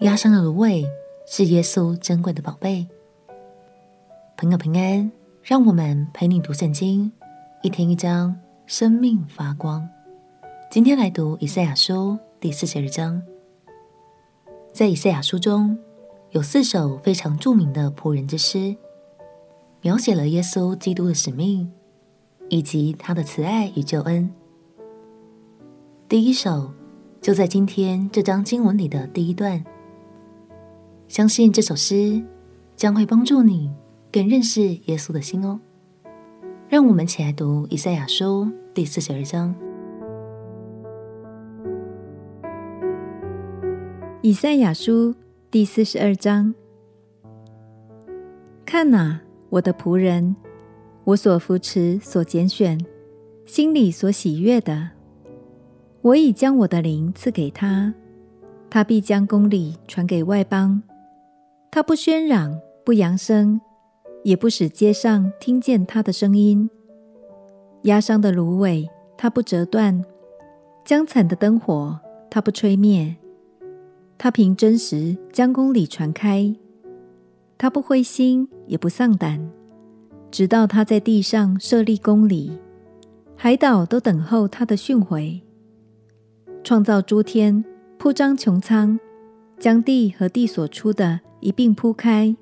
压伤的芦苇是耶稣珍贵的宝贝。朋友平安，让我们陪你读圣经，一天一章，生命发光。今天来读以赛亚书第四十二章。在以赛亚书中有四首非常著名的仆人之诗，描写了耶稣基督的使命以及他的慈爱与救恩。第一首就在今天这章经文里的第一段。相信这首诗将会帮助你更认识耶稣的心哦。让我们起来读以赛亚书第四十二章。以赛亚书第四十二章：看哪，我的仆人，我所扶持、所拣选，心里所喜悦的，我已将我的灵赐给他，他必将公理传给外邦。他不喧嚷，不扬声，也不使街上听见他的声音。压伤的芦苇，他不折断；将残的灯火，他不吹灭。他凭真实将公理传开。他不灰心，也不丧胆，直到他在地上设立公理，海岛都等候他的训诲。创造诸天，铺张穹苍，将地和地所出的。一并铺开，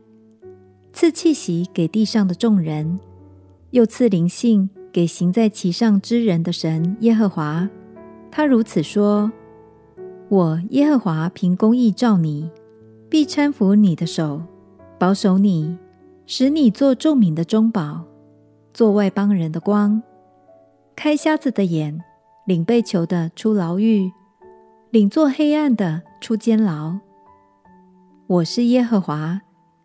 赐气息给地上的众人，又赐灵性给行在其上之人的神耶和华。他如此说：我耶和华凭公义照你，必搀扶你的手，保守你，使你做众民的中宝，做外邦人的光，开瞎子的眼，领被囚的出牢狱，领做黑暗的出监牢。我是耶和华，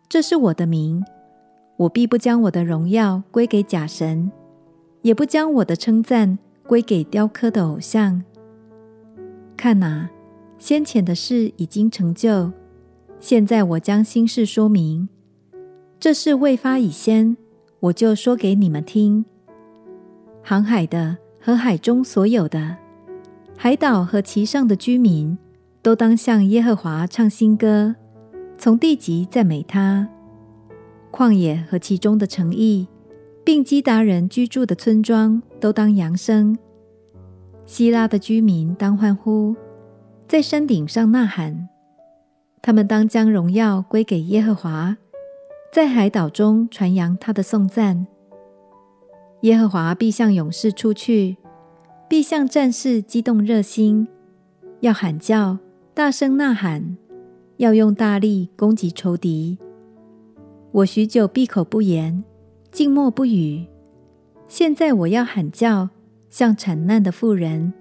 这是我的名。我必不将我的荣耀归给假神，也不将我的称赞归给雕刻的偶像。看哪，先前的事已经成就，现在我将新事说明。这事未发以先，我就说给你们听。航海的和海中所有的，海岛和其上的居民，都当向耶和华唱新歌。从地极赞美他，旷野和其中的城邑，并基达人居住的村庄，都当扬声。希拉的居民当欢呼，在山顶上呐喊。他们当将荣耀归给耶和华，在海岛中传扬他的颂赞。耶和华必向勇士出去，必向战士激动热心，要喊叫，大声呐喊。要用大力攻击仇敌。我许久闭口不言，静默不语。现在我要喊叫，像产难的妇人；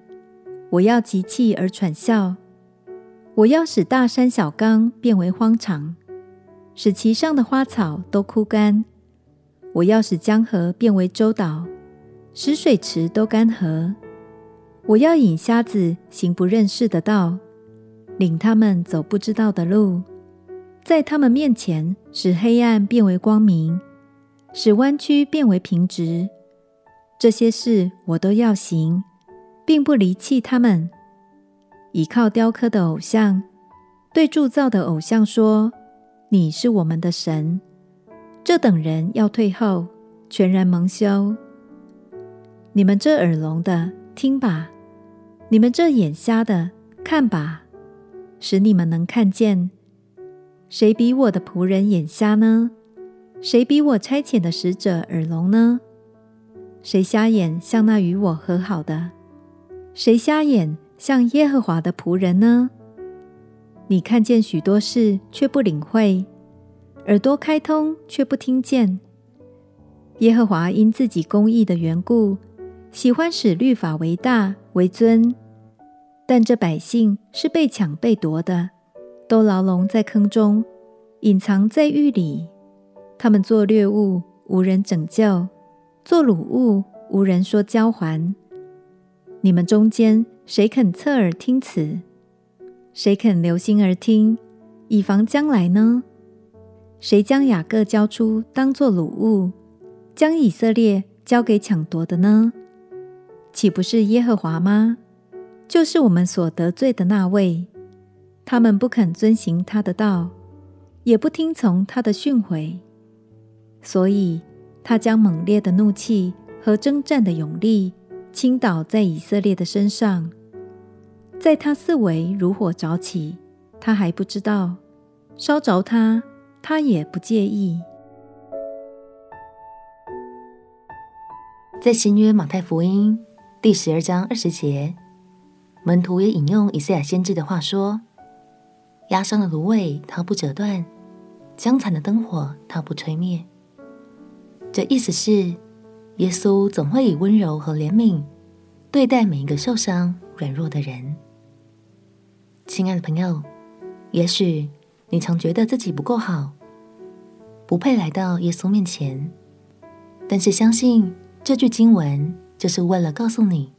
我要急气而喘笑。我要使大山小冈变为荒场，使其上的花草都枯干。我要使江河变为洲岛，使水池都干涸。我要引瞎子行不认识的道。领他们走不知道的路，在他们面前使黑暗变为光明，使弯曲变为平直。这些事我都要行，并不离弃他们。倚靠雕刻的偶像，对铸造的偶像说：“你是我们的神。”这等人要退后，全然蒙羞。你们这耳聋的，听吧；你们这眼瞎的，看吧。使你们能看见。谁比我的仆人眼瞎呢？谁比我差遣的使者耳聋呢？谁瞎眼像那与我和好的？谁瞎眼像耶和华的仆人呢？你看见许多事，却不领会；耳朵开通，却不听见。耶和华因自己公义的缘故，喜欢使律法为大为尊。但这百姓是被抢被夺的，都牢笼在坑中，隐藏在狱里。他们做掠物，无人拯救；做掳物，无人说交还。你们中间谁肯侧耳听此？谁肯留心而听，以防将来呢？谁将雅各交出当作掳物，将以色列交给抢夺的呢？岂不是耶和华吗？就是我们所得罪的那位，他们不肯遵行他的道，也不听从他的训诲，所以他将猛烈的怒气和征战的勇力倾倒在以色列的身上，在他四围如火着起，他还不知道；烧着他，他也不介意。在新约马太福音第十二章二十节，门徒也引用以赛亚先知的话说：“压伤的芦苇，他不折断；将残的灯火，他不吹灭。”这意思是，耶稣总会以温柔和怜悯对待每一个受伤、软弱的人。亲爱的朋友，也许你常觉得自己不够好，不配来到耶稣面前，但是相信。这句经文就是为了告诉你，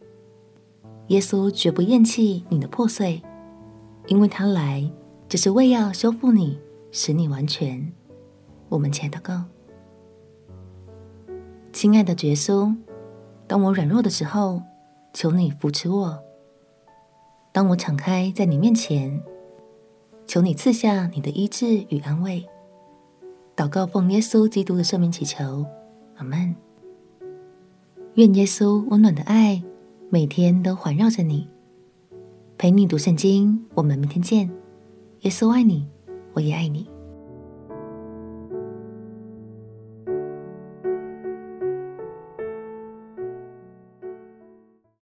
耶稣绝不厌弃你的破碎，因为他来就是为要修复你，使你完全。我们前祷告，亲爱的耶稣，当我软弱的时候，求你扶持我；当我敞开在你面前，求你赐下你的医治与安慰。祷告奉耶稣基督的圣名祈求，阿门。愿耶稣温暖的爱每天都环绕着你，陪你读圣经。我们明天见。耶稣爱你，我也爱你。